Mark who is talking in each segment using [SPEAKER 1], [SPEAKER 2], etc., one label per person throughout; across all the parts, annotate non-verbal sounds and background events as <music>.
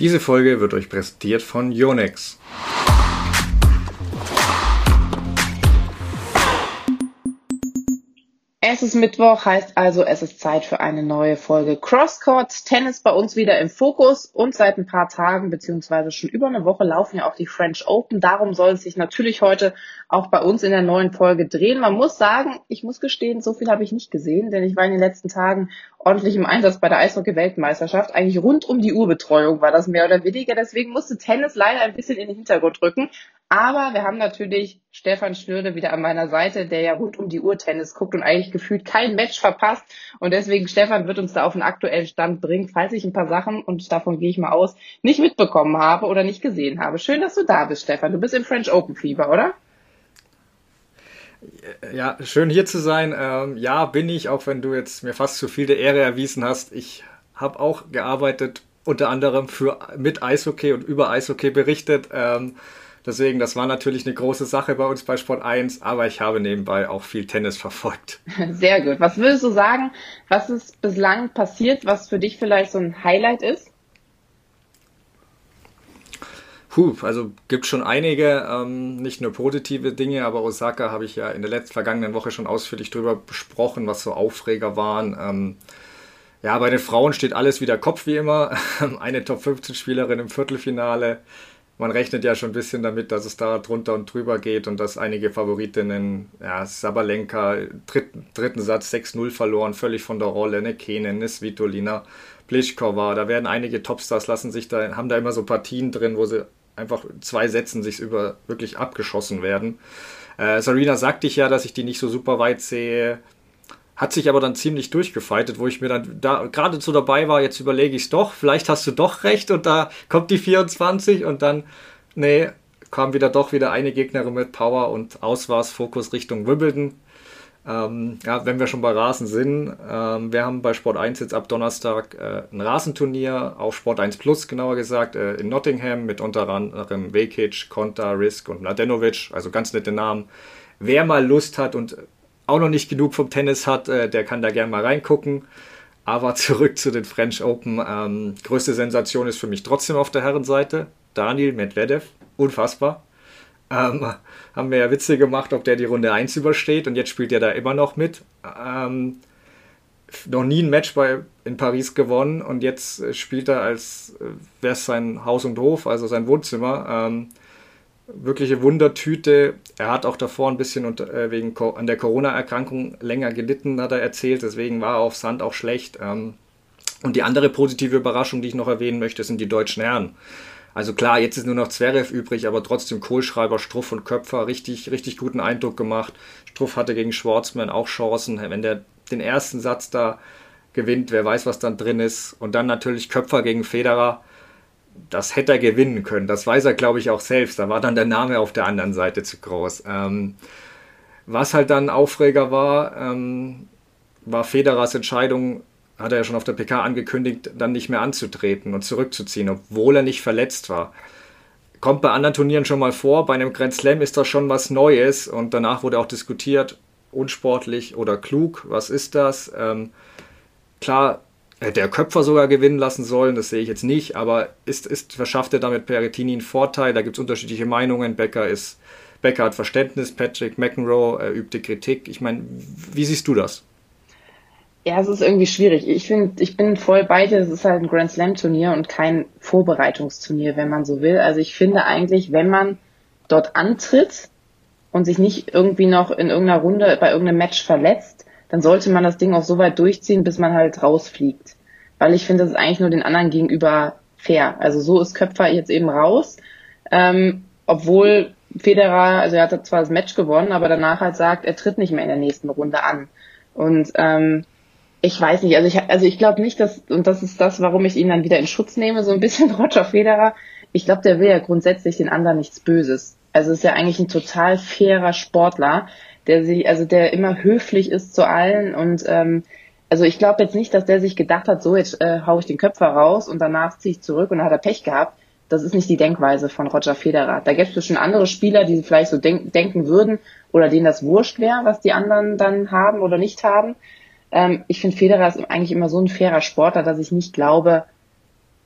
[SPEAKER 1] Diese Folge wird euch präsentiert von Yonex.
[SPEAKER 2] Es ist Mittwoch, heißt also, es ist Zeit für eine neue Folge Crosscourt. Tennis bei uns wieder im Fokus und seit ein paar Tagen beziehungsweise schon über eine Woche laufen ja auch die French Open. Darum soll es sich natürlich heute auch bei uns in der neuen Folge drehen. Man muss sagen, ich muss gestehen, so viel habe ich nicht gesehen, denn ich war in den letzten Tagen ordentlich im Einsatz bei der Eishockey-Weltmeisterschaft. Eigentlich rund um die Uhrbetreuung war das mehr oder weniger. Deswegen musste Tennis leider ein bisschen in den Hintergrund rücken. Aber wir haben natürlich Stefan Schnürde wieder an meiner Seite, der ja rund um die Uhr Tennis guckt und eigentlich gefühlt kein Match verpasst. Und deswegen, Stefan wird uns da auf den aktuellen Stand bringen, falls ich ein paar Sachen, und davon gehe ich mal aus, nicht mitbekommen habe oder nicht gesehen habe. Schön, dass du da bist, Stefan. Du bist im French Open Fieber, oder?
[SPEAKER 1] Ja, schön hier zu sein. Ähm, ja, bin ich, auch wenn du jetzt mir fast zu viel der Ehre erwiesen hast. Ich habe auch gearbeitet, unter anderem für mit Eishockey und über Eishockey berichtet. Ähm, Deswegen, das war natürlich eine große Sache bei uns bei Sport 1, aber ich habe nebenbei auch viel Tennis <laughs> verfolgt.
[SPEAKER 2] Sehr gut. Was würdest du sagen, was ist bislang passiert, was für dich vielleicht so ein Highlight ist?
[SPEAKER 1] Puh, also gibt schon einige, ähm, nicht nur positive Dinge, aber Osaka habe ich ja in der letzten vergangenen Woche schon ausführlich drüber besprochen, was so Aufreger waren. Ähm, ja, bei den Frauen steht alles wieder Kopf wie immer. <laughs> Eine Top 15 Spielerin im Viertelfinale man rechnet ja schon ein bisschen damit, dass es da drunter und drüber geht und dass einige Favoritinnen, ja, Sabalenka, dritten, dritten Satz 6-0 verloren, völlig von der Rolle, eine Kene, eine Svitolina, Pliskova, da werden einige Topstars, lassen sich da, haben da immer so Partien drin, wo sie einfach zwei Sätzen sich über wirklich abgeschossen werden. Äh, Sarina sagte ich ja, dass ich die nicht so super weit sehe. Hat sich aber dann ziemlich durchgefeitet, wo ich mir dann da geradezu dabei war, jetzt überlege ich es doch, vielleicht hast du doch recht und da kommt die 24 und dann, nee, kam wieder doch wieder eine Gegnerin mit Power und aus war es Fokus Richtung Wimbledon. Ähm, ja, wenn wir schon bei Rasen sind, ähm, wir haben bei Sport 1 jetzt ab Donnerstag äh, ein Rasenturnier auf Sport 1 Plus, genauer gesagt, äh, in Nottingham mit unter anderem Vekic, Konta, Risk und Mladenovic, also ganz nette Namen. Wer mal Lust hat und auch noch nicht genug vom Tennis hat, äh, der kann da gerne mal reingucken. Aber <laughs> zurück zu den French Open. Ähm, größte Sensation ist für mich trotzdem auf der Herrenseite. Daniel Medvedev, unfassbar. Ähm, haben wir ja Witze gemacht, ob der die Runde 1 übersteht und jetzt spielt er da immer noch mit. Ähm, noch nie ein Match bei, in Paris gewonnen und jetzt äh, spielt er als äh, wäre es sein Haus und Hof, also sein Wohnzimmer. Ähm, wirkliche Wundertüte. Er hat auch davor ein bisschen unter, äh, wegen an der Corona-Erkrankung länger gelitten, hat er erzählt. Deswegen war er auf Sand auch schlecht. Ähm, und die andere positive Überraschung, die ich noch erwähnen möchte, sind die deutschen Herren. Also klar, jetzt ist nur noch Zverev übrig, aber trotzdem Kohlschreiber, Struff und Köpfer richtig, richtig guten Eindruck gemacht. Struff hatte gegen Schwarzmann auch Chancen. Wenn der den ersten Satz da gewinnt, wer weiß, was dann drin ist. Und dann natürlich Köpfer gegen Federer das hätte er gewinnen können. Das weiß er, glaube ich, auch selbst. Da war dann der Name auf der anderen Seite zu groß. Ähm, was halt dann Aufreger war, ähm, war Federers Entscheidung, hat er ja schon auf der PK angekündigt, dann nicht mehr anzutreten und zurückzuziehen, obwohl er nicht verletzt war. Kommt bei anderen Turnieren schon mal vor. Bei einem Grand Slam ist das schon was Neues und danach wurde auch diskutiert, unsportlich oder klug, was ist das? Ähm, klar, Hätte er Köpfer sogar gewinnen lassen sollen, das sehe ich jetzt nicht, aber ist, ist, verschafft er damit Perettini einen Vorteil? Da gibt es unterschiedliche Meinungen. Becker ist, Becker hat Verständnis, Patrick McEnroe er übte Kritik. Ich meine, wie siehst du das?
[SPEAKER 2] Ja, es ist irgendwie schwierig. Ich finde, ich bin voll bei dir. Es ist halt ein Grand Slam Turnier und kein Vorbereitungsturnier, wenn man so will. Also ich finde eigentlich, wenn man dort antritt und sich nicht irgendwie noch in irgendeiner Runde bei irgendeinem Match verletzt, dann sollte man das Ding auch so weit durchziehen, bis man halt rausfliegt weil ich finde, das ist eigentlich nur den anderen gegenüber fair. Also so ist Köpfer jetzt eben raus, ähm, obwohl Federer, also er hat zwar das Match gewonnen, aber danach halt sagt, er tritt nicht mehr in der nächsten Runde an. Und ähm, ich weiß nicht, also ich, also ich glaube nicht, dass, und das ist das, warum ich ihn dann wieder in Schutz nehme, so ein bisschen <laughs> Roger Federer. Ich glaube, der will ja grundsätzlich den anderen nichts Böses. Also ist ja eigentlich ein total fairer Sportler, der sich, also der immer höflich ist zu allen und ähm, also ich glaube jetzt nicht, dass der sich gedacht hat, so jetzt äh, hau ich den Köpfer raus und danach ziehe ich zurück und dann hat er Pech gehabt. Das ist nicht die Denkweise von Roger Federer. Da gäbe es schon andere Spieler, die vielleicht so denk denken würden oder denen das wurscht wäre, was die anderen dann haben oder nicht haben. Ähm, ich finde Federer ist eigentlich immer so ein fairer Sportler, dass ich nicht glaube,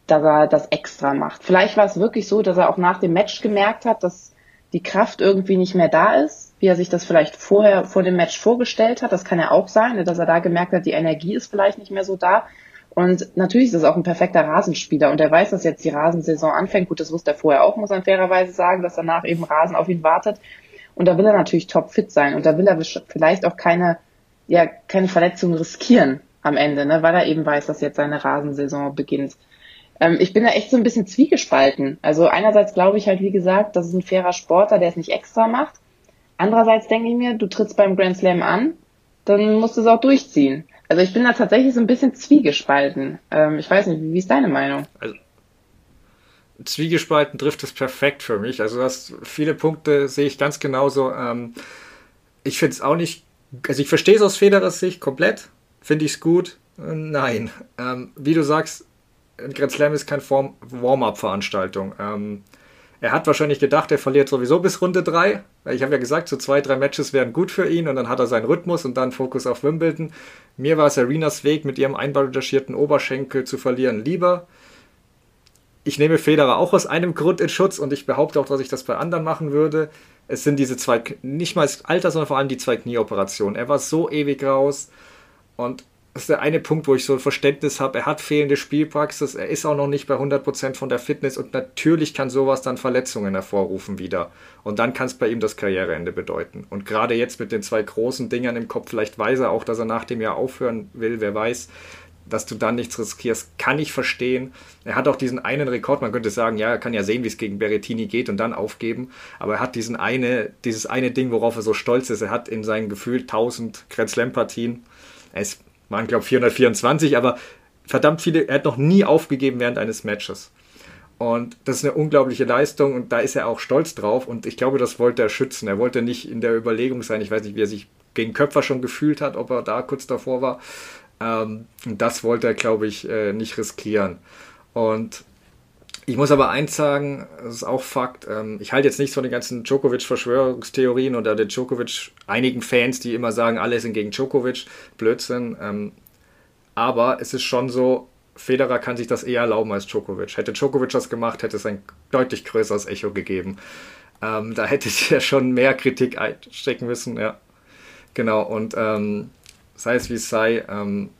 [SPEAKER 2] dass er das extra macht. Vielleicht war es wirklich so, dass er auch nach dem Match gemerkt hat, dass die Kraft irgendwie nicht mehr da ist, wie er sich das vielleicht vorher vor dem Match vorgestellt hat. Das kann ja auch sein, ne, dass er da gemerkt hat, die Energie ist vielleicht nicht mehr so da. Und natürlich ist es auch ein perfekter Rasenspieler und er weiß, dass jetzt die Rasensaison anfängt. Gut, das wusste er vorher auch, muss man fairerweise sagen, dass danach eben Rasen auf ihn wartet. Und da will er natürlich topfit sein und da will er vielleicht auch keine, ja, keine Verletzungen riskieren am Ende, ne, weil er eben weiß, dass jetzt seine Rasensaison beginnt. Ähm, ich bin da echt so ein bisschen zwiegespalten. Also einerseits glaube ich halt, wie gesagt, das ist ein fairer Sportler, der es nicht extra macht. Andererseits denke ich mir, du trittst beim Grand Slam an, dann musst du es auch durchziehen. Also ich bin da tatsächlich so ein bisschen zwiegespalten. Ähm, ich weiß nicht, wie ist deine Meinung?
[SPEAKER 1] Also, zwiegespalten trifft es perfekt für mich. Also das viele Punkte sehe ich ganz genauso. Ähm, ich finde es auch nicht, also ich verstehe es aus Federers Sicht komplett. Finde ich es gut? Nein. Ähm, wie du sagst, Grand Slam ist keine Warm-up-Veranstaltung. Ähm, er hat wahrscheinlich gedacht, er verliert sowieso bis Runde 3. Ich habe ja gesagt, so zwei, drei Matches wären gut für ihn und dann hat er seinen Rhythmus und dann Fokus auf Wimbledon. Mir war es Arenas Weg, mit ihrem einbandagierten Oberschenkel zu verlieren, lieber. Ich nehme Federer auch aus einem Grund in Schutz und ich behaupte auch, dass ich das bei anderen machen würde. Es sind diese zwei, nicht mal das Alter, sondern vor allem die zwei Knieoperationen. Er war so ewig raus und das ist der eine Punkt, wo ich so ein Verständnis habe. Er hat fehlende Spielpraxis, er ist auch noch nicht bei 100% von der Fitness und natürlich kann sowas dann Verletzungen hervorrufen wieder. Und dann kann es bei ihm das Karriereende bedeuten. Und gerade jetzt mit den zwei großen Dingern im Kopf, vielleicht weiß er auch, dass er nach dem Jahr aufhören will, wer weiß, dass du dann nichts riskierst, kann ich verstehen. Er hat auch diesen einen Rekord, man könnte sagen, ja, er kann ja sehen, wie es gegen Berrettini geht und dann aufgeben, aber er hat diesen eine, dieses eine Ding, worauf er so stolz ist. Er hat in seinen Gefühl 1000 Grand Slam Partien. Ist waren, glaube ich, 424, aber verdammt viele, er hat noch nie aufgegeben während eines Matches. Und das ist eine unglaubliche Leistung und da ist er auch stolz drauf und ich glaube, das wollte er schützen. Er wollte nicht in der Überlegung sein, ich weiß nicht, wie er sich gegen Köpfer schon gefühlt hat, ob er da kurz davor war. Ähm, das wollte er, glaube ich, äh, nicht riskieren. Und ich muss aber eins sagen, das ist auch Fakt. Ähm, ich halte jetzt nichts von den ganzen Djokovic-Verschwörungstheorien oder den Djokovic, einigen Fans, die immer sagen, alle sind gegen Djokovic. Blödsinn. Ähm, aber es ist schon so, Federer kann sich das eher erlauben als Djokovic. Hätte Djokovic das gemacht, hätte es ein deutlich größeres Echo gegeben. Ähm, da hätte ich <laughs> ja schon mehr Kritik einstecken müssen, ja. Genau, und ähm, sei es wie es sei, ähm,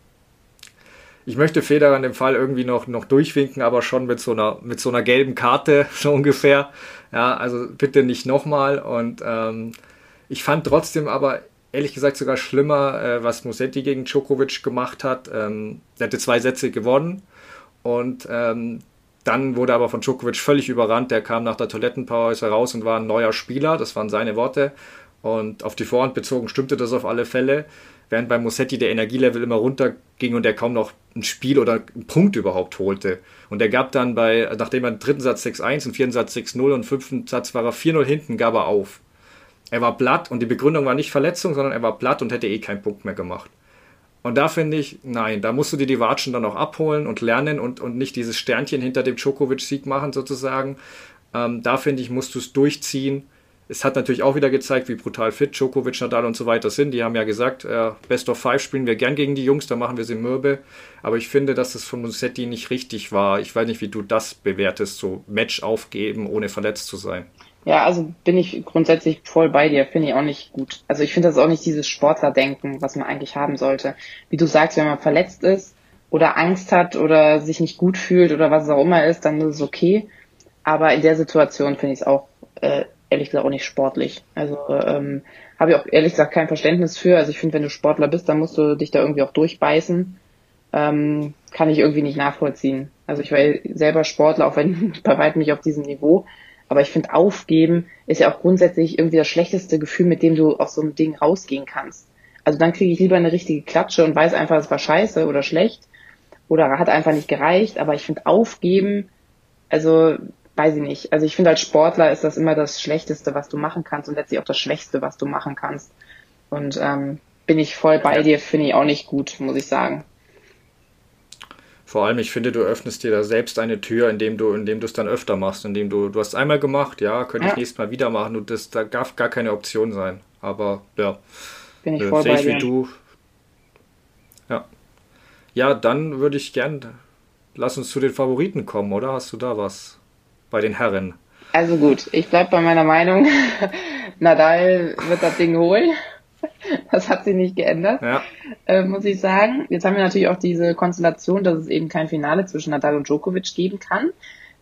[SPEAKER 1] ich möchte Federer in dem Fall irgendwie noch, noch durchwinken, aber schon mit so einer, mit so einer gelben Karte, <laughs> so ungefähr. Ja, also bitte nicht nochmal. Und ähm, ich fand trotzdem aber ehrlich gesagt sogar schlimmer, äh, was Musetti gegen Djokovic gemacht hat. Ähm, er hatte zwei Sätze gewonnen und ähm, dann wurde aber von Djokovic völlig überrannt. Der kam nach der Toilettenpause raus und war ein neuer Spieler. Das waren seine Worte. Und auf die Vorhand bezogen stimmte das auf alle Fälle während bei Mossetti der Energielevel immer runterging und er kaum noch ein Spiel oder einen Punkt überhaupt holte. Und er gab dann bei, nachdem er den dritten Satz 6-1, den vierten Satz 6-0 und fünften Satz war er 4-0 hinten, gab er auf. Er war platt und die Begründung war nicht Verletzung, sondern er war platt und hätte eh keinen Punkt mehr gemacht. Und da finde ich, nein, da musst du dir die Watschen dann auch abholen und lernen und, und nicht dieses Sternchen hinter dem Djokovic-Sieg machen sozusagen. Ähm, da finde ich, musst du es durchziehen es hat natürlich auch wieder gezeigt, wie brutal fit Djokovic, Nadal und so weiter sind. Die haben ja gesagt, äh, Best of Five spielen wir gern gegen die Jungs, da machen wir sie mürbe. Aber ich finde, dass das von Musetti nicht richtig war. Ich weiß nicht, wie du das bewertest, so Match aufgeben, ohne verletzt zu sein.
[SPEAKER 2] Ja, also bin ich grundsätzlich voll bei dir, finde ich auch nicht gut. Also ich finde das auch nicht dieses Sportlerdenken, was man eigentlich haben sollte. Wie du sagst, wenn man verletzt ist oder Angst hat oder sich nicht gut fühlt oder was es auch immer ist, dann ist es okay. Aber in der Situation finde ich es auch äh, ehrlich gesagt auch nicht sportlich. Also ähm, habe ich auch ehrlich gesagt kein Verständnis für. Also ich finde, wenn du Sportler bist, dann musst du dich da irgendwie auch durchbeißen. Ähm, kann ich irgendwie nicht nachvollziehen. Also ich war selber Sportler, auch wenn <laughs> bei weitem nicht auf diesem Niveau. Aber ich finde, aufgeben ist ja auch grundsätzlich irgendwie das schlechteste Gefühl, mit dem du aus so einem Ding rausgehen kannst. Also dann kriege ich lieber eine richtige Klatsche und weiß einfach, es war scheiße oder schlecht oder hat einfach nicht gereicht. Aber ich finde, aufgeben, also weiß ich nicht. Also ich finde als Sportler ist das immer das Schlechteste, was du machen kannst und letztlich auch das Schwächste, was du machen kannst. Und ähm, bin ich voll bei dir, finde ich auch nicht gut, muss ich sagen.
[SPEAKER 1] Vor allem, ich finde, du öffnest dir da selbst eine Tür, indem du, indem du es dann öfter machst, indem du, du hast einmal gemacht, ja, könnte ja. ich nächstes Mal wieder machen und das, da darf gar keine Option sein. Aber ja,
[SPEAKER 2] bin ich äh, voll bei ich dir. wie du.
[SPEAKER 1] Ja. Ja, dann würde ich gern lass uns zu den Favoriten kommen, oder? Hast du da was bei den Herren?
[SPEAKER 2] Also gut, ich bleib bei meiner Meinung. <laughs> Nadal wird das Ding holen. <laughs> Das hat sich nicht geändert, ja. äh, muss ich sagen. Jetzt haben wir natürlich auch diese Konstellation, dass es eben kein Finale zwischen Nadal und Djokovic geben kann.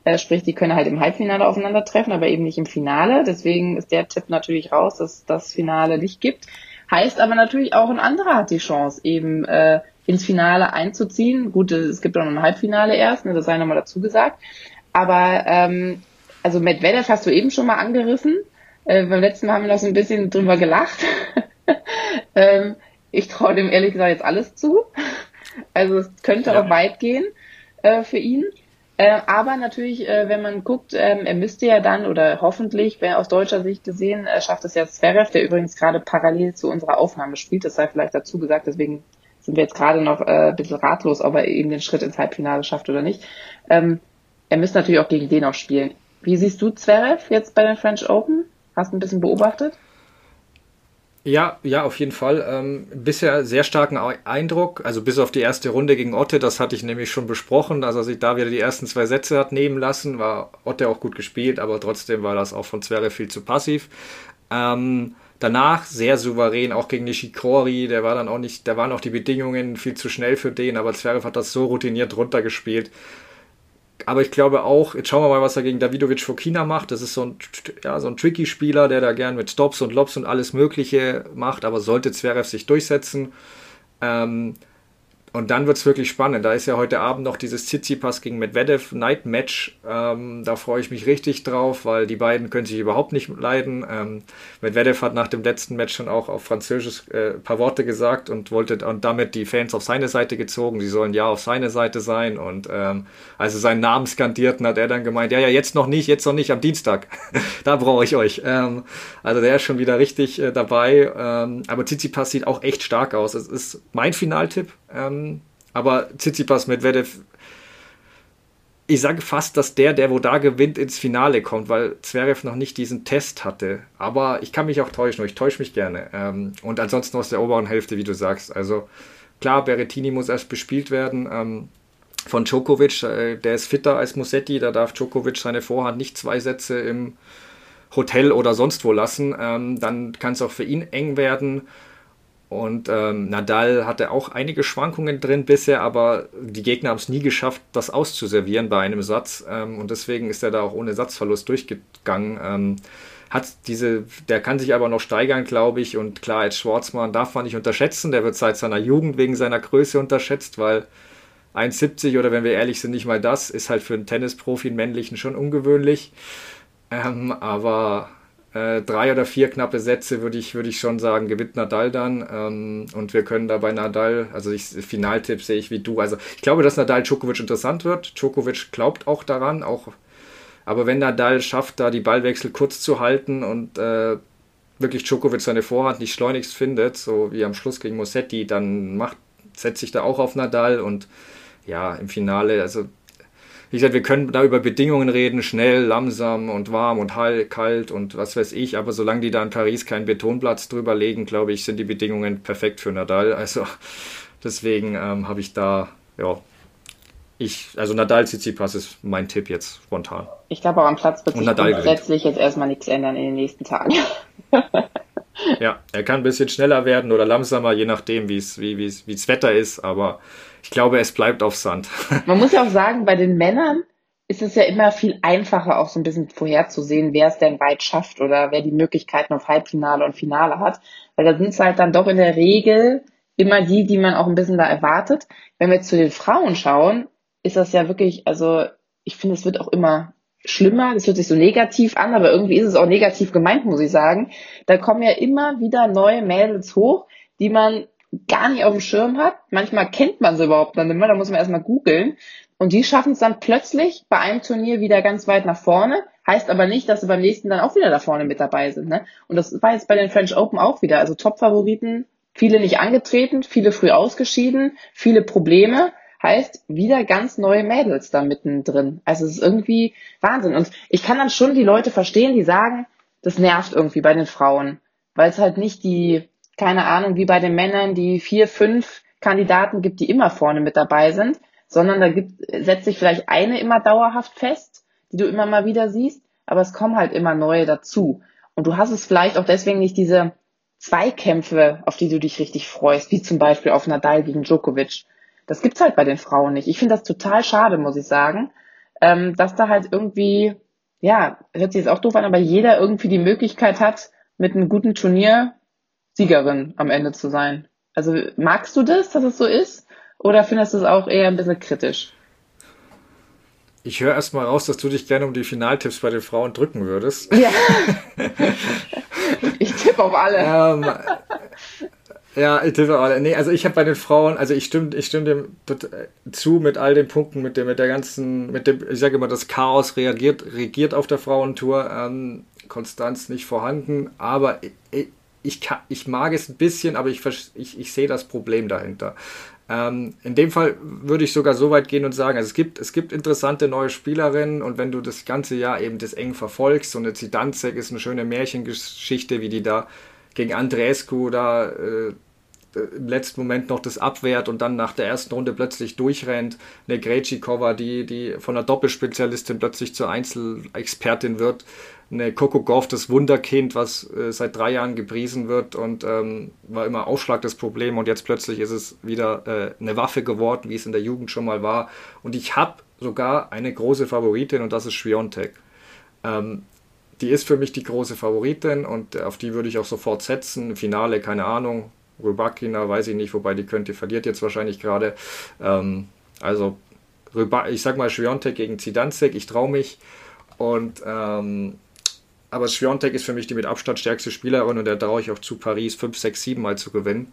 [SPEAKER 2] Äh, sprich, die können halt im Halbfinale aufeinandertreffen, aber eben nicht im Finale. Deswegen ist der Tipp natürlich raus, dass das Finale nicht gibt. Heißt aber natürlich auch, ein anderer hat die Chance, eben äh, ins Finale einzuziehen. Gut, es gibt auch noch ein Halbfinale erst, ne, das sei nochmal dazu gesagt. Aber ähm, also Medvedev hast du eben schon mal angerissen. Äh, beim letzten Mal haben wir noch so ein bisschen drüber gelacht. <laughs> ähm, ich traue dem ehrlich gesagt jetzt alles zu. Also es könnte ja. auch weit gehen äh, für ihn. Äh, aber natürlich, äh, wenn man guckt, ähm, er müsste ja dann oder hoffentlich, wer aus deutscher Sicht gesehen, äh, schafft es ja Zverev, der übrigens gerade parallel zu unserer Aufnahme spielt. Das sei vielleicht dazu gesagt, deswegen sind wir jetzt gerade noch äh, ein bisschen ratlos, ob er eben den Schritt ins Halbfinale schafft oder nicht. Ähm, er müsste natürlich auch gegen den auch spielen. Wie siehst du Zverev jetzt bei den French Open? Hast du ein bisschen beobachtet?
[SPEAKER 1] Ja, ja, auf jeden Fall. Ähm, bisher sehr starken Eindruck, also bis auf die erste Runde gegen Otte, das hatte ich nämlich schon besprochen, als er sich da wieder die ersten zwei Sätze hat nehmen lassen, war Otte auch gut gespielt, aber trotzdem war das auch von Zverev viel zu passiv. Ähm, danach sehr souverän, auch gegen Nishikori, der war dann auch nicht, da waren auch die Bedingungen viel zu schnell für den, aber Zverev hat das so routiniert runtergespielt aber ich glaube auch, jetzt schauen wir mal, was er gegen Davidovic Fokina macht. Das ist so ein, ja, so ein tricky Spieler, der da gern mit Stops und Lobs und alles Mögliche macht, aber sollte Zverev sich durchsetzen. Ähm, und dann wird es wirklich spannend. Da ist ja heute Abend noch dieses Tsitsipas gegen Medvedev Night Match. Ähm, da freue ich mich richtig drauf, weil die beiden können sich überhaupt nicht leiden. Ähm, Medvedev hat nach dem letzten Match schon auch auf Französisch äh, ein paar Worte gesagt und wollte und damit die Fans auf seine Seite gezogen. Sie sollen ja auf seine Seite sein. Und ähm, also seinen Namen skandierten, hat er dann gemeint, ja, ja, jetzt noch nicht, jetzt noch nicht, am Dienstag. <laughs> da brauche ich euch. Ähm, also der ist schon wieder richtig äh, dabei. Ähm, aber Tsitsipas sieht auch echt stark aus. Es ist mein Finaltipp. Ähm, aber Tsitsipas Medvedev, ich sage fast, dass der, der wo da gewinnt, ins Finale kommt, weil Zverev noch nicht diesen Test hatte. Aber ich kann mich auch täuschen, ich täusche mich gerne. Ähm, und ansonsten aus der oberen Hälfte, wie du sagst. Also klar, Berrettini muss erst bespielt werden. Ähm, von Djokovic, äh, der ist fitter als Musetti, da darf Djokovic seine Vorhand nicht zwei Sätze im Hotel oder sonst wo lassen. Ähm, dann kann es auch für ihn eng werden. Und ähm, Nadal hatte auch einige Schwankungen drin bisher, aber die Gegner haben es nie geschafft, das auszuservieren bei einem Satz. Ähm, und deswegen ist er da auch ohne Satzverlust durchgegangen. Ähm, hat diese, der kann sich aber noch steigern, glaube ich. Und klar, als Schwarzmann darf man nicht unterschätzen. Der wird seit seiner Jugend wegen seiner Größe unterschätzt, weil 1,70 oder wenn wir ehrlich sind, nicht mal das, ist halt für einen Tennisprofi, einen männlichen, schon ungewöhnlich. Ähm, aber äh, drei oder vier knappe Sätze würde ich, würde ich schon sagen, gewinnt Nadal dann. Ähm, und wir können da bei Nadal, also ich, Finaltipp sehe ich wie du. Also ich glaube, dass Nadal Djokovic interessant wird. Djokovic glaubt auch daran, auch aber wenn Nadal schafft, da die Ballwechsel kurz zu halten und äh, wirklich Djokovic seine Vorhand nicht schleunigst findet, so wie am Schluss gegen Mossetti, dann macht, setzt sich da auch auf Nadal und ja, im Finale, also wie gesagt, wir können da über Bedingungen reden, schnell, langsam und warm und kalt und was weiß ich, aber solange die da in Paris keinen Betonplatz drüber legen, glaube ich, sind die Bedingungen perfekt für Nadal. Also deswegen ähm, habe ich da, ja, ich, also Nadal Tsitsipas ist mein Tipp jetzt spontan.
[SPEAKER 2] Ich glaube auch am Platz wird sich grundsätzlich jetzt erstmal nichts ändern in den nächsten Tagen. <laughs>
[SPEAKER 1] ja, er kann ein bisschen schneller werden oder langsamer, je nachdem, wie es wie, wie das Wetter ist, aber ich glaube, es bleibt auf Sand. <laughs>
[SPEAKER 2] Man muss ja auch sagen, bei den Männern ist es ja immer viel einfacher, auch so ein bisschen vorherzusehen, wer es denn weit schafft oder wer die Möglichkeiten auf Halbfinale und Finale hat. Weil da sind es halt dann doch in der Regel immer die, die man auch ein bisschen da erwartet. Wenn wir jetzt zu den Frauen schauen, ist das ja wirklich, also ich finde, es wird auch immer schlimmer. Das hört sich so negativ an, aber irgendwie ist es auch negativ gemeint, muss ich sagen. Da kommen ja immer wieder neue Mädels hoch, die man gar nicht auf dem Schirm hat. Manchmal kennt man sie überhaupt dann immer, da muss man erstmal googeln. Und die schaffen es dann plötzlich bei einem Turnier wieder ganz weit nach vorne. Heißt aber nicht, dass sie beim nächsten dann auch wieder da vorne mit dabei sind. Ne? Und das war jetzt bei den French Open auch wieder. Also Top-Favoriten, viele nicht angetreten, viele früh ausgeschieden, viele Probleme. Heißt, wieder ganz neue Mädels da mittendrin. Also es ist irgendwie Wahnsinn. Und ich kann dann schon die Leute verstehen, die sagen, das nervt irgendwie bei den Frauen. Weil es halt nicht die keine Ahnung, wie bei den Männern die vier, fünf Kandidaten gibt, die immer vorne mit dabei sind, sondern da gibt, setzt sich vielleicht eine immer dauerhaft fest, die du immer mal wieder siehst, aber es kommen halt immer neue dazu. Und du hast es vielleicht auch deswegen nicht diese Zweikämpfe, auf die du dich richtig freust, wie zum Beispiel auf Nadal gegen Djokovic. Das gibt's halt bei den Frauen nicht. Ich finde das total schade, muss ich sagen, ähm, dass da halt irgendwie, ja, hört sich jetzt auch doof an, aber jeder irgendwie die Möglichkeit hat, mit einem guten Turnier Siegerin am Ende zu sein. Also magst du das, dass es so ist? Oder findest du es auch eher ein bisschen kritisch?
[SPEAKER 1] Ich höre erstmal raus, dass du dich gerne um die Finaltipps bei den Frauen drücken würdest. Ja. <laughs>
[SPEAKER 2] ich tippe auf alle.
[SPEAKER 1] Ähm, ja. Nee, also ich habe bei den Frauen, also ich stimme, ich stimme dem zu mit all den Punkten, mit der, mit der ganzen, mit dem, ich sage immer, das Chaos reagiert, regiert auf der Frauentour. Ähm, Konstanz nicht vorhanden, aber ich, ich, kann, ich mag es ein bisschen, aber ich, ich, ich sehe das Problem dahinter. Ähm, in dem Fall würde ich sogar so weit gehen und sagen, also es gibt, es gibt interessante neue Spielerinnen und wenn du das ganze Jahr eben das eng verfolgst, so eine Zidanzek ist eine schöne Märchengeschichte, wie die da gegen Andrescu da äh, im letzten Moment noch das abwehrt und dann nach der ersten Runde plötzlich durchrennt. Eine Grejcikova, die, die von einer Doppelspezialistin plötzlich zur Einzelexpertin wird eine Coco Golf, das Wunderkind, was äh, seit drei Jahren gepriesen wird und ähm, war immer Ausschlag das Problem und jetzt plötzlich ist es wieder äh, eine Waffe geworden, wie es in der Jugend schon mal war. Und ich habe sogar eine große Favoritin und das ist Schwiontek. Ähm, die ist für mich die große Favoritin und auf die würde ich auch sofort setzen. Finale, keine Ahnung. Rybakina, weiß ich nicht, wobei die könnte, verliert jetzt wahrscheinlich gerade. Ähm, also, ich sag mal Schwiontek gegen Zidanzek, ich traue mich. Und ähm, aber Sviontek ist für mich die mit Abstand stärkste Spielerin und der traue ich auch zu Paris 5, 6, 7 Mal zu gewinnen.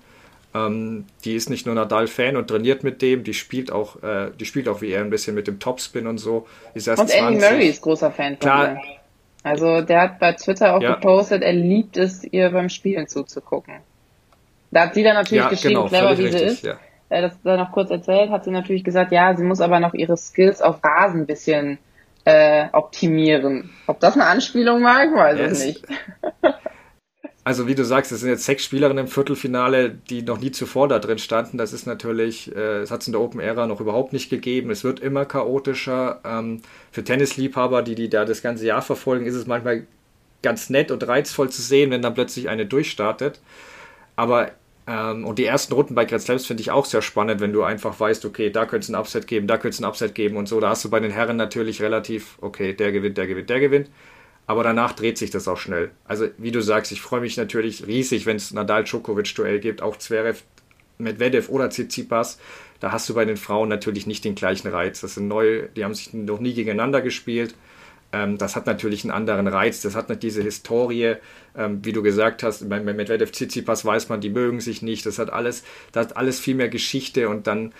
[SPEAKER 1] Ähm, die ist nicht nur Nadal-Fan und trainiert mit dem, die spielt auch, äh, die spielt auch wie er ein bisschen mit dem Topspin und so.
[SPEAKER 2] Ist erst und 20. Andy Murray ist großer Fan von Klar, ihr. Also der hat bei Twitter auch ja. gepostet, er liebt es, ihr beim Spielen zuzugucken. Da hat sie dann natürlich ja, geschrieben, genau, clever wie richtig, sie ist. Ja. Äh, das da noch kurz erzählt, hat sie natürlich gesagt, ja, sie muss aber noch ihre Skills auf Rasen ein bisschen äh, optimieren. Ob das eine Anspielung war, ich weiß es nicht. <laughs>
[SPEAKER 1] Also wie du sagst, es sind jetzt sechs Spielerinnen im Viertelfinale, die noch nie zuvor da drin standen. Das ist natürlich, äh, das hat es in der Open Era noch überhaupt nicht gegeben. Es wird immer chaotischer. Ähm, für Tennisliebhaber, die die da das ganze Jahr verfolgen, ist es manchmal ganz nett und reizvoll zu sehen, wenn dann plötzlich eine durchstartet. Aber ähm, und die ersten Runden bei Grand Slams finde ich auch sehr spannend, wenn du einfach weißt, okay, da könnte es ein Upset geben, da könnte es ein Upset geben und so. Da hast du bei den Herren natürlich relativ, okay, der gewinnt, der gewinnt, der gewinnt. Aber danach dreht sich das auch schnell. Also, wie du sagst, ich freue mich natürlich riesig, wenn es Nadal-Djokovic-Duell gibt, auch Zverev, Medvedev oder Tsitsipas. Da hast du bei den Frauen natürlich nicht den gleichen Reiz. Das sind neue, die haben sich noch nie gegeneinander gespielt. Ähm, das hat natürlich einen anderen Reiz. Das hat nicht diese Historie, ähm, wie du gesagt hast. Bei, bei Medvedev Tsitsipas weiß man, die mögen sich nicht. Das hat alles, das hat alles viel mehr Geschichte und dann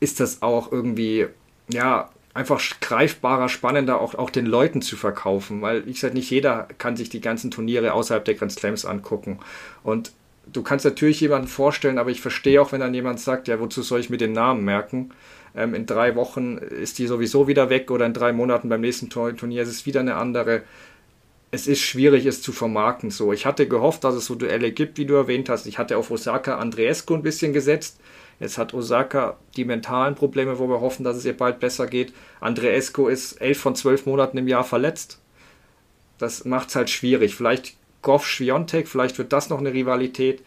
[SPEAKER 1] ist das auch irgendwie, ja, einfach greifbarer, spannender auch, auch den Leuten zu verkaufen, weil ich sage, nicht jeder kann sich die ganzen Turniere außerhalb der Grand Slams angucken. Und du kannst natürlich jemanden vorstellen, aber ich verstehe auch, wenn dann jemand sagt, ja, wozu soll ich mir den Namen merken? Ähm, in drei Wochen ist die sowieso wieder weg oder in drei Monaten beim nächsten Turnier ist es wieder eine andere. Es ist schwierig, es zu vermarkten so. Ich hatte gehofft, dass es so Duelle gibt, wie du erwähnt hast. Ich hatte auf Osaka Andreescu ein bisschen gesetzt. Jetzt hat Osaka die mentalen Probleme, wo wir hoffen, dass es ihr bald besser geht. Andreescu ist elf von zwölf Monaten im Jahr verletzt. Das macht es halt schwierig. Vielleicht Goff Schwiontek, vielleicht wird das noch eine Rivalität.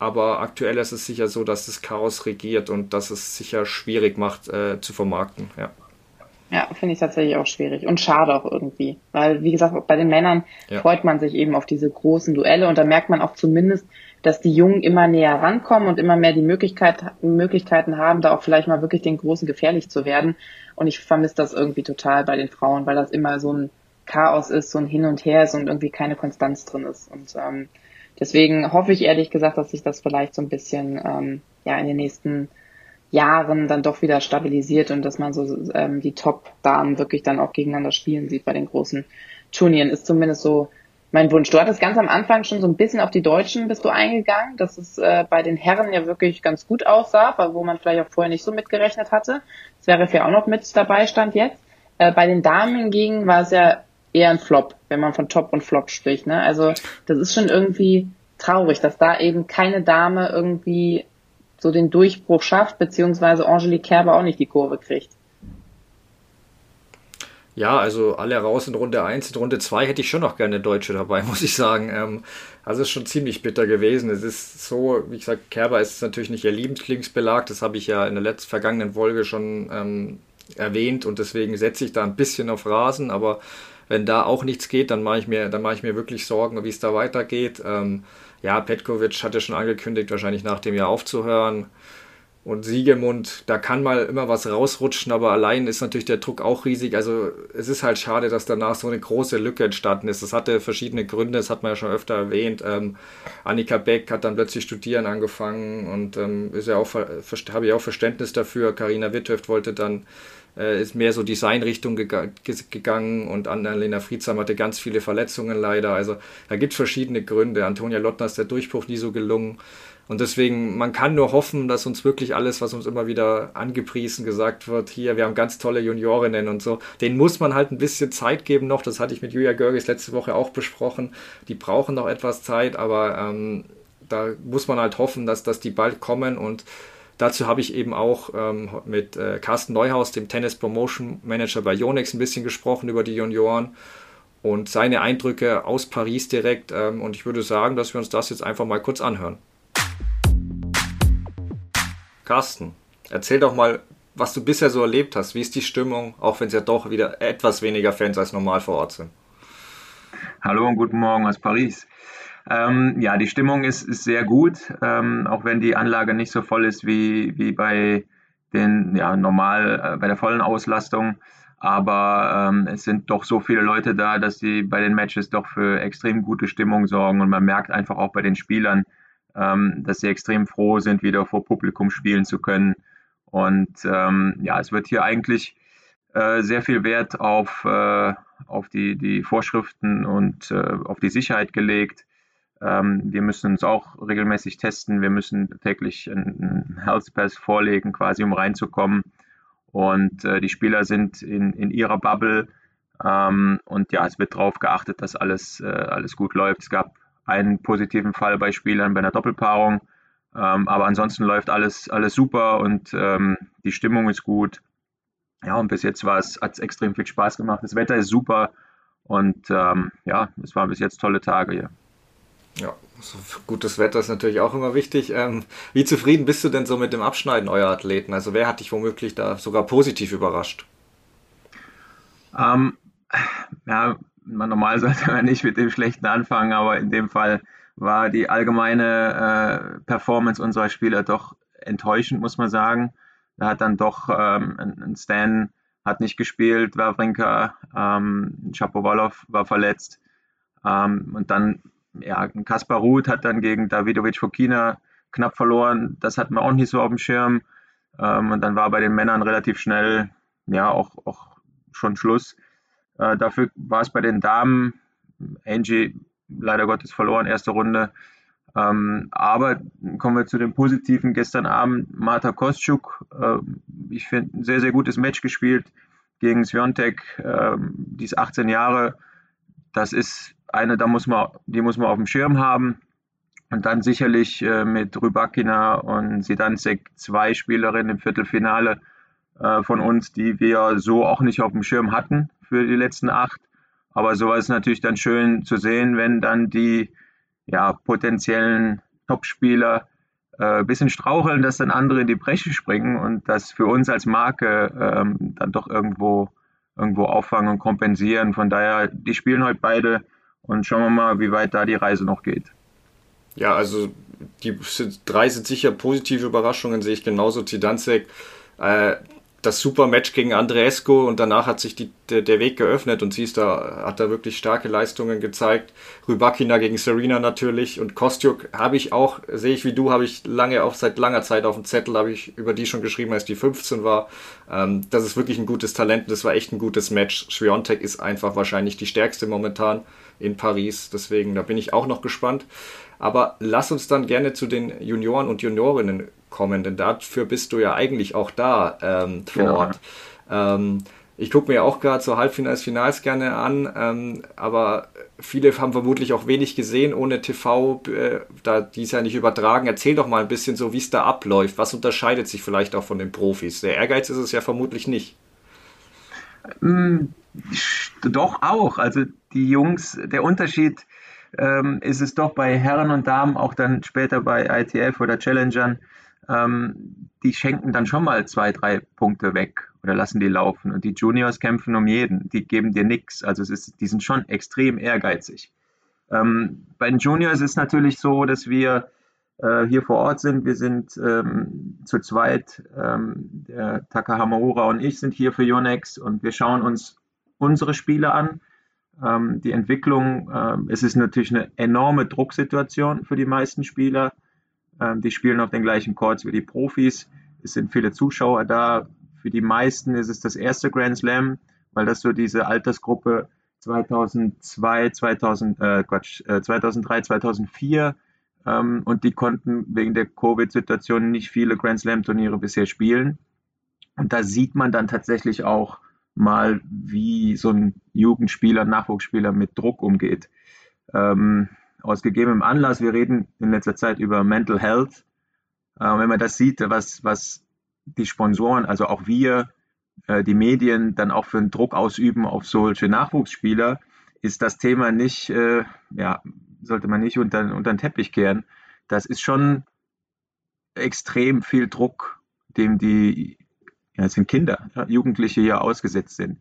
[SPEAKER 1] Aber aktuell ist es sicher so, dass das Chaos regiert und dass es sicher schwierig macht äh, zu vermarkten. Ja.
[SPEAKER 2] Ja, finde ich tatsächlich auch schwierig und schade auch irgendwie. Weil, wie gesagt, bei den Männern ja. freut man sich eben auf diese großen Duelle und da merkt man auch zumindest, dass die Jungen immer näher rankommen und immer mehr die Möglichkeit, Möglichkeiten haben, da auch vielleicht mal wirklich den Großen gefährlich zu werden. Und ich vermisse das irgendwie total bei den Frauen, weil das immer so ein Chaos ist, so ein Hin und Her ist und irgendwie keine Konstanz drin ist. Und ähm, Deswegen hoffe ich ehrlich gesagt, dass sich das vielleicht so ein bisschen ähm, ja in den nächsten Jahren dann doch wieder stabilisiert und dass man so ähm, die Top-Damen wirklich dann auch gegeneinander spielen sieht bei den großen Turnieren. Ist zumindest so mein Wunsch. Du hattest ganz am Anfang schon so ein bisschen auf die Deutschen bist du eingegangen, dass es äh, bei den Herren ja wirklich ganz gut aussah, wo man vielleicht auch vorher nicht so mitgerechnet hatte. Das wäre ja auch noch mit dabei stand jetzt. Äh, bei den Damen hingegen war es ja eher ein Flop, wenn man von Top und Flop spricht. Ne? Also das ist schon irgendwie traurig, dass da eben keine Dame irgendwie so den Durchbruch schafft, beziehungsweise Angelique Kerber auch nicht die Kurve kriegt.
[SPEAKER 1] Ja, also alle raus in Runde 1. In Runde 2 hätte ich schon noch gerne Deutsche dabei, <laughs> muss ich sagen. Ähm, also es ist schon ziemlich bitter gewesen. Es ist so, wie gesagt, Kerber ist natürlich nicht ihr Lieblingsbelag. Das habe ich ja in der letzten vergangenen Folge schon ähm, erwähnt und deswegen setze ich da ein bisschen auf Rasen. Aber wenn da auch nichts geht, dann mache ich mir, dann mache ich mir wirklich Sorgen, wie es da weitergeht. Ähm, ja, Petkovic hatte schon angekündigt, wahrscheinlich nach dem Jahr aufzuhören. Und Siegemund, da kann mal immer was rausrutschen, aber allein ist natürlich der Druck auch riesig. Also es ist halt schade, dass danach so eine große Lücke entstanden ist. Das hatte verschiedene Gründe, das hat man ja schon öfter erwähnt. Ähm, Annika Beck hat dann plötzlich studieren angefangen und ähm, ist ja auch, habe ich auch Verständnis dafür. Karina Witthöft wollte dann äh, ist mehr so Designrichtung geg gegangen und Annalena Friedsam hatte ganz viele Verletzungen leider. Also da gibt es verschiedene Gründe. Antonia Lottner ist der Durchbruch nie so gelungen. Und deswegen, man kann nur hoffen, dass uns wirklich alles, was uns immer wieder angepriesen gesagt wird, hier, wir haben ganz tolle Juniorinnen und so, denen muss man halt ein bisschen Zeit geben noch. Das hatte ich mit Julia Görges letzte Woche auch besprochen. Die brauchen noch etwas Zeit, aber ähm, da muss man halt hoffen, dass, dass die bald kommen und Dazu habe ich eben auch ähm, mit äh, Carsten Neuhaus, dem Tennis Promotion Manager bei Yonex, ein bisschen gesprochen über die Junioren und seine Eindrücke aus Paris direkt. Ähm, und ich würde sagen, dass wir uns das jetzt einfach mal kurz anhören. Carsten, erzähl doch mal, was du bisher so erlebt hast. Wie ist die Stimmung, auch wenn es ja doch wieder etwas weniger Fans als normal vor Ort sind?
[SPEAKER 3] Hallo und guten Morgen aus Paris. Ähm, ja, die Stimmung ist, ist sehr gut, ähm, auch wenn die Anlage nicht so voll ist wie, wie bei den, ja, normal, äh, bei der vollen Auslastung. Aber ähm, es sind doch so viele Leute da, dass sie bei den Matches doch für extrem gute Stimmung sorgen. Und man merkt einfach auch bei den Spielern, ähm, dass sie extrem froh sind, wieder vor Publikum spielen zu können. Und ähm, ja, es wird hier eigentlich äh, sehr viel Wert auf, äh, auf die, die Vorschriften und äh, auf die Sicherheit gelegt. Ähm, wir müssen uns auch regelmäßig testen. Wir müssen täglich einen Health Pass vorlegen, quasi um reinzukommen. Und äh, die Spieler sind in, in ihrer Bubble. Ähm, und ja, es wird darauf geachtet, dass alles, äh, alles gut läuft. Es gab einen positiven Fall bei Spielern bei einer Doppelpaarung. Ähm, aber ansonsten läuft alles, alles super und ähm, die Stimmung ist gut. Ja, und bis jetzt hat es extrem viel Spaß gemacht. Das Wetter ist super und ähm, ja, es waren bis jetzt tolle Tage hier.
[SPEAKER 1] Ja, so gutes Wetter ist natürlich auch immer wichtig. Ähm, wie zufrieden bist du denn so mit dem Abschneiden eurer Athleten? Also wer hat dich womöglich da sogar positiv überrascht?
[SPEAKER 3] Ähm, ja, normal sollte man nicht mit dem Schlechten anfangen, aber in dem Fall war die allgemeine äh, Performance unserer Spieler doch enttäuschend, muss man sagen. Da hat dann doch ähm, ein Stan hat nicht gespielt, Wawrinka, ähm, Chapovalov war verletzt. Ähm, und dann ja, Kaspar Ruth hat dann gegen Davidovic Fokina knapp verloren. Das hatten wir auch nicht so auf dem Schirm. Ähm, und dann war bei den Männern relativ schnell, ja, auch, auch schon Schluss. Äh, dafür war es bei den Damen, Angie leider Gottes verloren, erste Runde. Ähm, aber kommen wir zu den Positiven. Gestern Abend Marta Kostschuk, äh, ich finde, ein sehr, sehr gutes Match gespielt gegen Sviontek. Äh, die ist 18 Jahre. Das ist eine, da muss man, die muss man auf dem Schirm haben. Und dann sicherlich äh, mit Rybakina und Sidansek zwei Spielerinnen im Viertelfinale äh, von uns, die wir so auch nicht auf dem Schirm hatten für die letzten acht. Aber sowas ist natürlich dann schön zu sehen, wenn dann die ja, potenziellen Topspieler äh, ein bisschen straucheln, dass dann andere in die Bresche springen und das für uns als Marke ähm, dann doch irgendwo, irgendwo auffangen und kompensieren. Von daher, die spielen heute beide und schauen wir mal, wie weit da die Reise noch geht.
[SPEAKER 1] Ja, also die drei sind sicher positive Überraschungen, sehe ich genauso. Zidanzek, äh, das super Match gegen Andreescu und danach hat sich die, der, der, Weg geöffnet und sie ist da, hat da wirklich starke Leistungen gezeigt. Rybakina gegen Serena natürlich und Kostjuk habe ich auch, sehe ich wie du, habe ich lange, auch seit langer Zeit auf dem Zettel, habe ich über die schon geschrieben, als die 15 war. Ähm, das ist wirklich ein gutes Talent, das war echt ein gutes Match. Schwiontek ist einfach wahrscheinlich die stärkste momentan in Paris, deswegen da bin ich auch noch gespannt. Aber lass uns dann gerne zu den Junioren und Juniorinnen kommen, denn dafür bist du ja eigentlich auch da ähm, vor genau. Ort. Ähm, Ich gucke mir auch gerade so Halbfinals, Finals gerne an, ähm, aber viele haben vermutlich auch wenig gesehen ohne TV, äh, da die ist ja nicht übertragen. Erzähl doch mal ein bisschen so, wie es da abläuft. Was unterscheidet sich vielleicht auch von den Profis? Der Ehrgeiz ist es ja vermutlich nicht.
[SPEAKER 3] Doch auch. Also die Jungs, der Unterschied ähm, ist es doch bei Herren und Damen, auch dann später bei ITF oder Challengern, ähm, die schenken dann schon mal zwei, drei Punkte weg oder lassen die laufen. Und die Juniors kämpfen um jeden, die geben dir nichts. Also es ist, die sind schon extrem ehrgeizig. Ähm, bei den Juniors ist es natürlich so, dass wir äh, hier vor Ort sind. Wir sind ähm, zu zweit, ähm, der Takahamura und ich sind hier für Yonex und wir schauen uns unsere Spiele an. Ähm, die Entwicklung, ähm, es ist natürlich eine enorme Drucksituation für die meisten Spieler. Ähm, die spielen auf den gleichen Courts wie die Profis. Es sind viele Zuschauer da. Für die meisten ist es das erste Grand Slam, weil das so diese Altersgruppe 2002, 2000, äh, Quatsch, äh, 2003, 2004 ähm, und die konnten wegen der Covid-Situation nicht viele Grand Slam-Turniere bisher spielen. Und da sieht man dann tatsächlich auch mal, wie so ein Jugendspieler, Nachwuchsspieler mit Druck umgeht. Ähm, aus gegebenem Anlass, wir reden in letzter Zeit über Mental Health. Äh, wenn man das sieht, was, was die Sponsoren, also auch wir, äh, die Medien dann auch für einen Druck ausüben auf solche Nachwuchsspieler, ist das Thema nicht, äh, ja, sollte man nicht unter, unter den Teppich kehren. Das ist schon extrem viel Druck, dem die, ja, es sind Kinder, ja, Jugendliche hier ausgesetzt sind.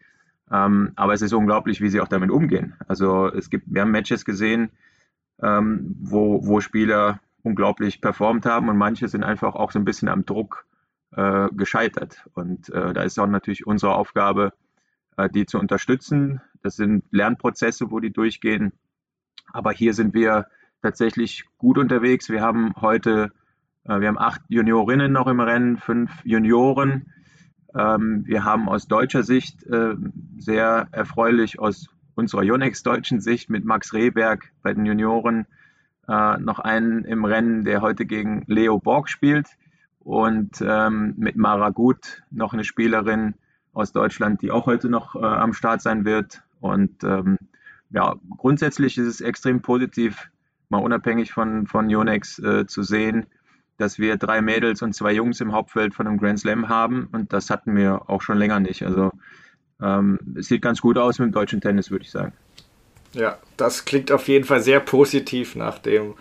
[SPEAKER 3] Ähm, aber es ist unglaublich, wie sie auch damit umgehen. Also es gibt, wir haben Matches gesehen, ähm, wo, wo Spieler unglaublich performt haben und manche sind einfach auch so ein bisschen am Druck äh, gescheitert. Und äh, da ist auch natürlich unsere Aufgabe, äh, die zu unterstützen. Das sind Lernprozesse, wo die durchgehen. Aber hier sind wir tatsächlich gut unterwegs. Wir haben heute, äh, wir haben acht Juniorinnen noch im Rennen, fünf Junioren. Ähm, wir haben aus deutscher Sicht äh, sehr erfreulich aus unserer Yonex deutschen Sicht mit Max Rehberg bei den Junioren äh, noch einen im Rennen, der heute gegen Leo Borg spielt und ähm, mit Mara Gut noch eine Spielerin aus Deutschland, die auch heute noch äh, am Start sein wird. Und ähm, ja, grundsätzlich ist es extrem positiv, mal unabhängig von, von Yonex zu sehen, dass wir drei Mädels und zwei Jungs im Hauptfeld von einem Grand Slam haben. Und das hatten wir auch schon länger nicht. Also ähm, es sieht ganz gut aus mit dem deutschen Tennis, würde ich sagen.
[SPEAKER 1] Ja, das klingt auf jeden Fall sehr positiv nach dem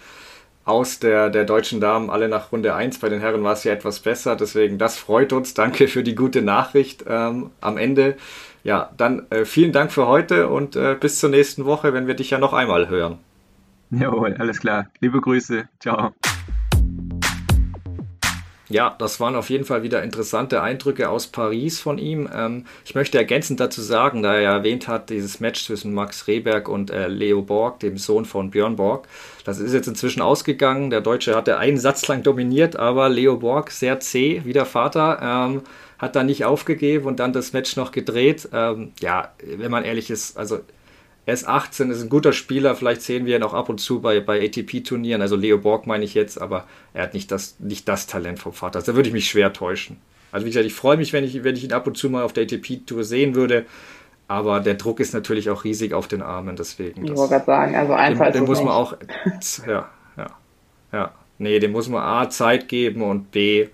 [SPEAKER 1] aus der, der deutschen Damen alle nach Runde 1. Bei den Herren war es ja etwas besser, deswegen das freut uns. Danke für die gute Nachricht ähm, am Ende. Ja, dann äh, vielen Dank für heute und äh, bis zur nächsten Woche, wenn wir dich ja noch einmal hören.
[SPEAKER 3] Jawohl, alles klar. Liebe Grüße. Ciao.
[SPEAKER 1] Ja, das waren auf jeden Fall wieder interessante Eindrücke aus Paris von ihm. Ähm, ich möchte ergänzend dazu sagen, da er erwähnt hat, dieses Match zwischen Max Rehberg und äh, Leo Borg, dem Sohn von Björn Borg, das ist jetzt inzwischen ausgegangen. Der Deutsche hatte einen Satz lang dominiert, aber Leo Borg, sehr zäh, wie der Vater, ähm, hat da nicht aufgegeben und dann das Match noch gedreht. Ähm, ja, wenn man ehrlich ist, also er ist 18, ist ein guter Spieler, vielleicht sehen wir ihn auch ab und zu bei, bei ATP-Turnieren, also Leo Borg meine ich jetzt, aber er hat nicht das, nicht das Talent vom Vater. Da würde ich mich schwer täuschen. Also wie gesagt, ich freue mich, wenn ich, wenn ich ihn ab und zu mal auf der ATP-Tour sehen würde, aber der Druck ist natürlich auch riesig auf den Armen, deswegen.
[SPEAKER 2] Ich wollte gerade sagen, also einfach
[SPEAKER 1] dem, dem muss man auch, ja, ja, ja. Nee, dem muss man A, Zeit geben und B,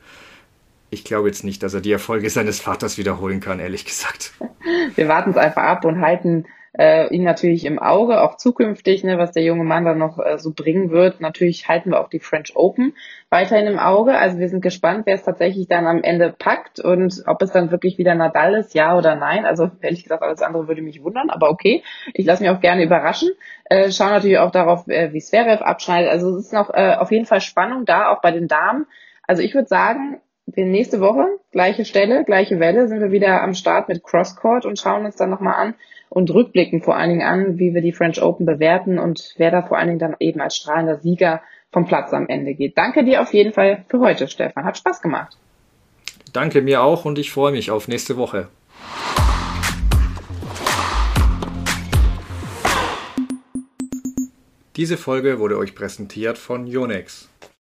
[SPEAKER 1] ich glaube jetzt nicht, dass er die Erfolge seines Vaters wiederholen kann, ehrlich gesagt.
[SPEAKER 2] Wir warten es einfach ab und halten äh, ihn natürlich im Auge, auch zukünftig, ne, was der junge Mann dann noch äh, so bringen wird. Natürlich halten wir auch die French Open weiterhin im Auge. Also wir sind gespannt, wer es tatsächlich dann am Ende packt und ob es dann wirklich wieder Nadal ist, ja oder nein. Also ehrlich gesagt, alles andere würde mich wundern, aber okay. Ich lasse mich auch gerne überraschen. Äh, schauen natürlich auch darauf, äh, wie Zverev abschneidet. Also es ist noch äh, auf jeden Fall Spannung da, auch bei den Damen. Also ich würde sagen, wir nächste Woche, gleiche Stelle, gleiche Welle, sind wir wieder am Start mit Crosscourt und schauen uns dann nochmal an, und rückblicken vor allen Dingen an, wie wir die French Open bewerten und wer da vor allen Dingen dann eben als strahlender Sieger vom Platz am Ende geht. Danke dir auf jeden Fall für heute, Stefan. Hat Spaß gemacht.
[SPEAKER 1] Danke mir auch und ich freue mich auf nächste Woche. Diese Folge wurde euch präsentiert von Yonex.